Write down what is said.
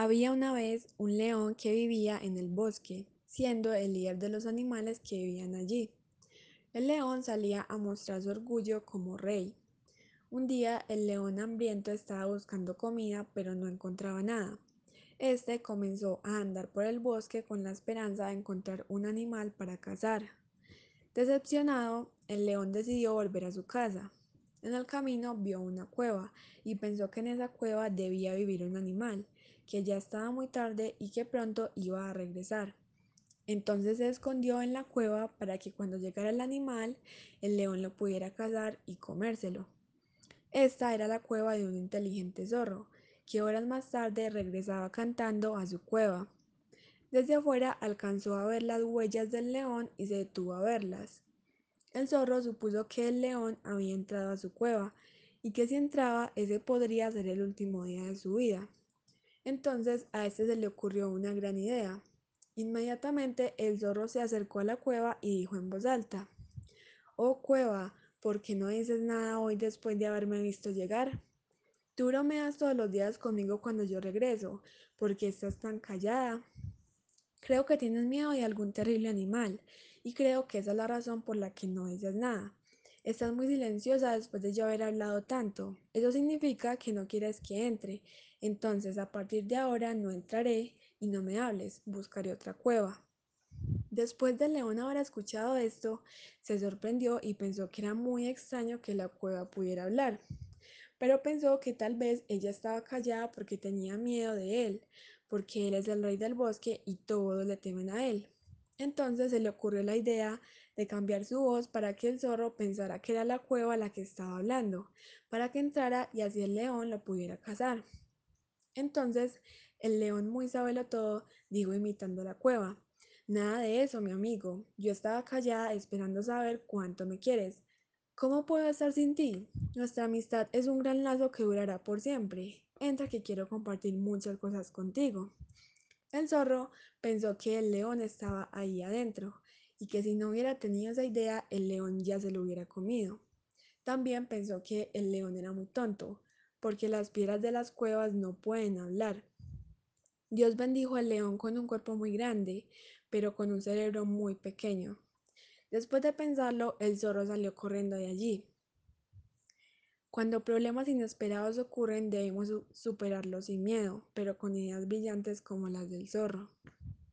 Había una vez un león que vivía en el bosque, siendo el líder de los animales que vivían allí. El león salía a mostrar su orgullo como rey. Un día el león hambriento estaba buscando comida pero no encontraba nada. Este comenzó a andar por el bosque con la esperanza de encontrar un animal para cazar. Decepcionado, el león decidió volver a su casa. En el camino vio una cueva y pensó que en esa cueva debía vivir un animal, que ya estaba muy tarde y que pronto iba a regresar. Entonces se escondió en la cueva para que cuando llegara el animal, el león lo pudiera cazar y comérselo. Esta era la cueva de un inteligente zorro, que horas más tarde regresaba cantando a su cueva. Desde afuera alcanzó a ver las huellas del león y se detuvo a verlas. El zorro supuso que el león había entrado a su cueva y que si entraba ese podría ser el último día de su vida. Entonces a este se le ocurrió una gran idea. Inmediatamente el zorro se acercó a la cueva y dijo en voz alta, Oh cueva, ¿por qué no dices nada hoy después de haberme visto llegar? Tú bromeas todos los días conmigo cuando yo regreso, ¿por qué estás tan callada? Creo que tienes miedo de algún terrible animal, y creo que esa es la razón por la que no dices nada. Estás muy silenciosa después de yo haber hablado tanto. Eso significa que no quieres que entre. Entonces, a partir de ahora no entraré y no me hables. Buscaré otra cueva. Después de León haber escuchado esto, se sorprendió y pensó que era muy extraño que la cueva pudiera hablar. Pero pensó que tal vez ella estaba callada porque tenía miedo de él, porque él es el rey del bosque y todos le temen a él. Entonces se le ocurrió la idea de cambiar su voz para que el zorro pensara que era la cueva la que estaba hablando, para que entrara y así el león lo pudiera cazar. Entonces el león, muy sabelo todo, dijo imitando la cueva, Nada de eso, mi amigo. Yo estaba callada esperando saber cuánto me quieres. ¿Cómo puedo estar sin ti? Nuestra amistad es un gran lazo que durará por siempre. Entra que quiero compartir muchas cosas contigo. El zorro pensó que el león estaba ahí adentro y que si no hubiera tenido esa idea, el león ya se lo hubiera comido. También pensó que el león era muy tonto, porque las piedras de las cuevas no pueden hablar. Dios bendijo al león con un cuerpo muy grande, pero con un cerebro muy pequeño. Después de pensarlo, el zorro salió corriendo de allí. Cuando problemas inesperados ocurren, debemos superarlos sin miedo, pero con ideas brillantes como las del zorro.